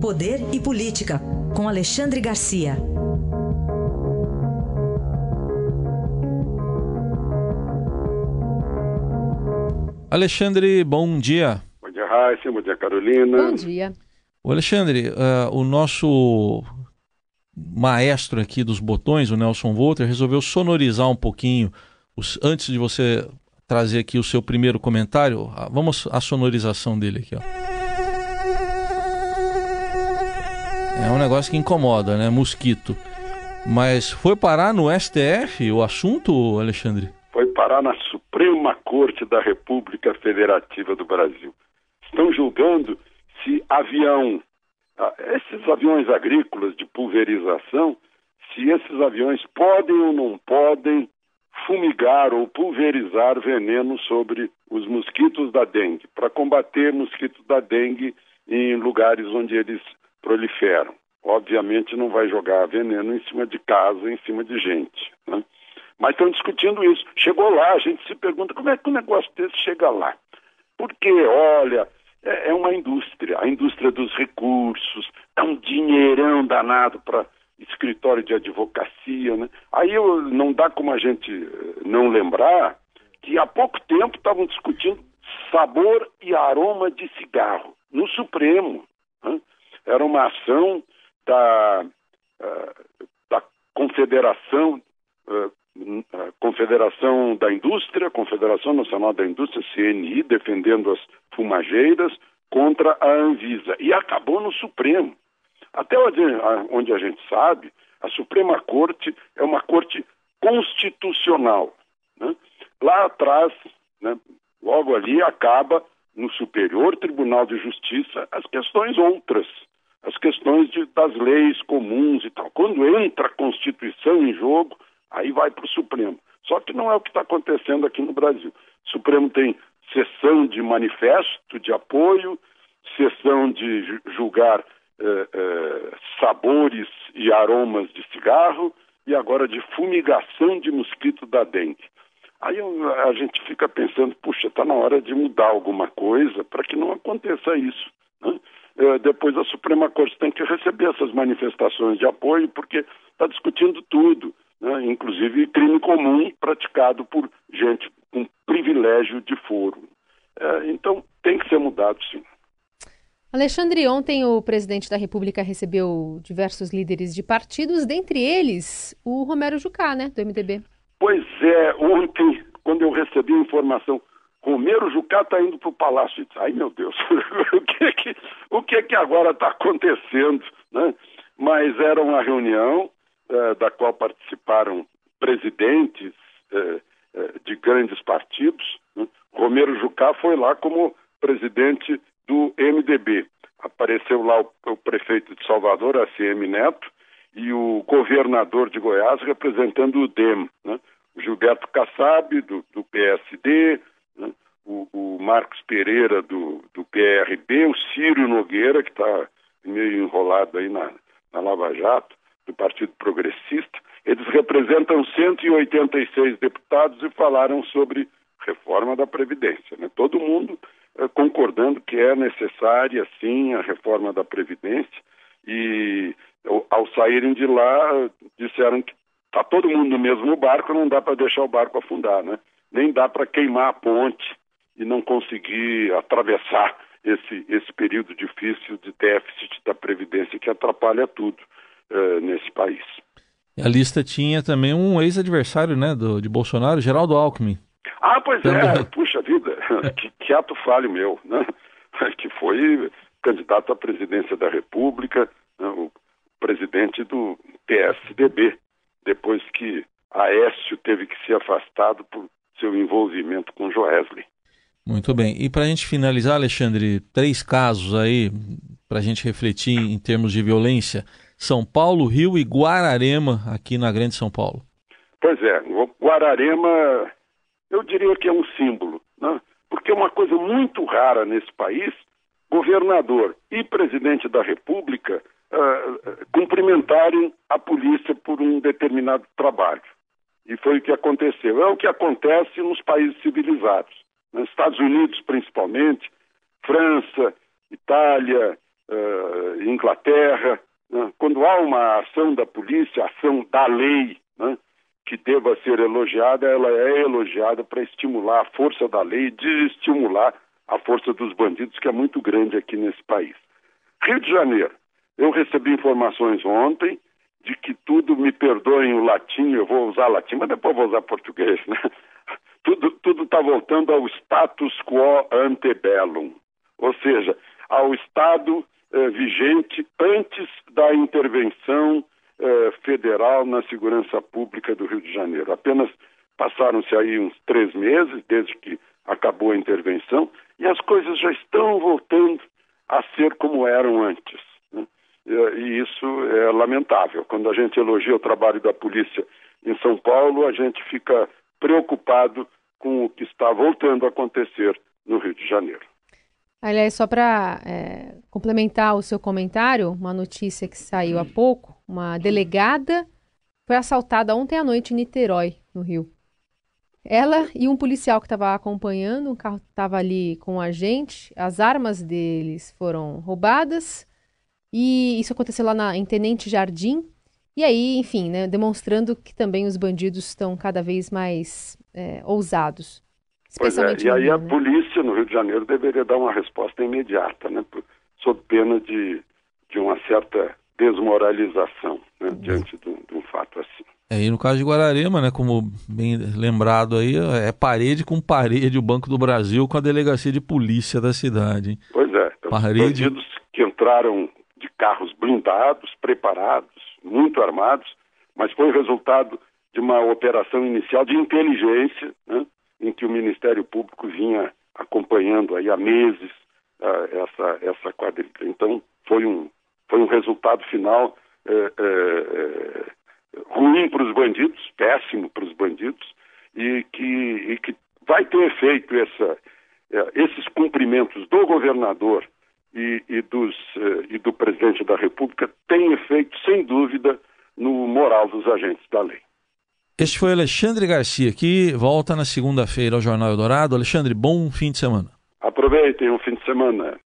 Poder e Política, com Alexandre Garcia. Alexandre, bom dia. Bom dia, Raíssa. Bom dia, Carolina. Bom dia. O Alexandre, uh, o nosso maestro aqui dos botões, o Nelson Volter, resolveu sonorizar um pouquinho, os, antes de você trazer aqui o seu primeiro comentário, ah, vamos à sonorização dele aqui, ó. É um negócio que incomoda, né? Mosquito. Mas foi parar no STF o assunto, Alexandre? Foi parar na Suprema Corte da República Federativa do Brasil. Estão julgando se avião, ah, esses aviões agrícolas de pulverização, se esses aviões podem ou não podem fumigar ou pulverizar veneno sobre os mosquitos da dengue, para combater mosquitos da dengue em lugares onde eles proliferam. Obviamente não vai jogar veneno em cima de casa, em cima de gente. Né? Mas estão discutindo isso. Chegou lá, a gente se pergunta como é que um negócio desse chega lá. Porque, olha, é, é uma indústria, a indústria dos recursos, é um dinheirão danado para escritório de advocacia, né? Aí eu, não dá como a gente eh, não lembrar que há pouco tempo estavam discutindo sabor e aroma de cigarro no Supremo. Né? Era uma ação da, uh, da Confederação uh, Confederação da Indústria, Confederação Nacional da Indústria, CNI, defendendo as fumageiras contra a Anvisa. E acabou no Supremo. Até onde a gente sabe, a Suprema Corte é uma corte constitucional. Né? Lá atrás, né, logo ali, acaba no Superior Tribunal de Justiça as questões outras, as questões de, das leis comuns e tal. Quando entra a Constituição em jogo, aí vai para o Supremo. Só que não é o que está acontecendo aqui no Brasil. O Supremo tem sessão de manifesto de apoio, sessão de julgar eh, eh, sabores e aromas de cigarro e agora de fumigação de mosquito da dengue. Aí a gente fica pensando, puxa, está na hora de mudar alguma coisa para que não aconteça isso. Né? Eh, depois a Suprema Corte tem que receber essas manifestações de apoio, porque está discutindo tudo, né? inclusive crime comum praticado por gente com privilégio de foro. então tem que ser mudado, sim. Alexandre, ontem o presidente da República recebeu diversos líderes de partidos, dentre eles o Romero Jucá, né, do MDB. Pois é, ontem, quando eu recebi a informação, Romero Jucá está indo para o Palácio. Ai, meu Deus, o, que que, o que que agora está acontecendo? Né? Mas era uma reunião eh, da qual participaram presidentes eh, eh, de grandes partidos. Né? Romero Jucá foi lá como presidente do MDB. Apareceu lá o, o prefeito de Salvador, ACM Neto, e o governador de Goiás representando o DEM, né? Gilberto Kassab, do, do PSD? O, o, Marcos Pereira, do, do PRB, o Círio Nogueira, que está meio enrolado aí na, na Lava Jato, do Partido Progressista. Eles representam 186 deputados e falaram sobre reforma da Previdência. Né? Todo mundo eh, concordando que é necessária, sim, a reforma da Previdência, e ao saírem de lá, disseram que está todo mundo no mesmo barco, não dá para deixar o barco afundar, né? Nem dá para queimar a ponte e não conseguir atravessar esse, esse período difícil de déficit da Previdência que atrapalha tudo uh, nesse país. A lista tinha também um ex-adversário né, do, de Bolsonaro, Geraldo Alckmin. Ah, pois é, puxa vida, que, que ato falho meu, né? que foi candidato à presidência da República, né? o presidente do PSDB, depois que Aécio teve que ser afastado por seu envolvimento com Joesley. Muito bem. E para a gente finalizar, Alexandre, três casos aí para a gente refletir em termos de violência: São Paulo, Rio e Guararema, aqui na Grande São Paulo. Pois é, Guararema eu diria que é um símbolo, né? porque é uma coisa muito rara nesse país governador e presidente da República uh, cumprimentarem a polícia por um determinado trabalho. E foi o que aconteceu. É o que acontece nos países civilizados. Nos Estados Unidos, principalmente, França, Itália, uh, Inglaterra. Né? Quando há uma ação da polícia, ação da lei, né? que deva ser elogiada, ela é elogiada para estimular a força da lei, desestimular a força dos bandidos, que é muito grande aqui nesse país. Rio de Janeiro. Eu recebi informações ontem de que tudo, me perdoem o latim, eu vou usar latim, mas depois vou usar português, né? Está voltando ao status quo ante bellum, ou seja, ao estado eh, vigente antes da intervenção eh, federal na segurança pública do Rio de Janeiro. Apenas passaram-se aí uns três meses desde que acabou a intervenção e as coisas já estão voltando a ser como eram antes. Né? E isso é lamentável. Quando a gente elogia o trabalho da polícia em São Paulo, a gente fica preocupado com o que está voltando a acontecer no Rio de Janeiro. Aliás, só para é, complementar o seu comentário, uma notícia que saiu há pouco: uma delegada foi assaltada ontem à noite em Niterói, no Rio. Ela e um policial que estava acompanhando, o carro estava ali com a gente, as armas deles foram roubadas e isso aconteceu lá na, em Tenente Jardim. E aí, enfim, né, demonstrando que também os bandidos estão cada vez mais é, ousados. Pois é, e aí a né? polícia no Rio de Janeiro deveria dar uma resposta imediata, né, sob pena de, de uma certa desmoralização né, diante de, de, um fato assim. É, e no caso de Guararema, né, como bem lembrado aí, é parede com parede o Banco do Brasil com a delegacia de polícia da cidade. Hein? Pois é, então, parede... bandidos que entraram de carros blindados, preparados, muito armados, mas foi resultado de uma operação inicial de inteligência, né, em que o Ministério Público vinha acompanhando aí há meses uh, essa, essa quadrilha. Então, foi um, foi um resultado final é, é, ruim para os bandidos, péssimo para os bandidos, e que, e que vai ter efeito essa, esses cumprimentos do governador e, e, dos, e do presidente da República têm efeito, sem dúvida, no moral dos agentes da lei. Este foi Alexandre Garcia, que volta na segunda-feira ao Jornal Eldorado. Alexandre, bom fim de semana. Aproveitem o fim de semana.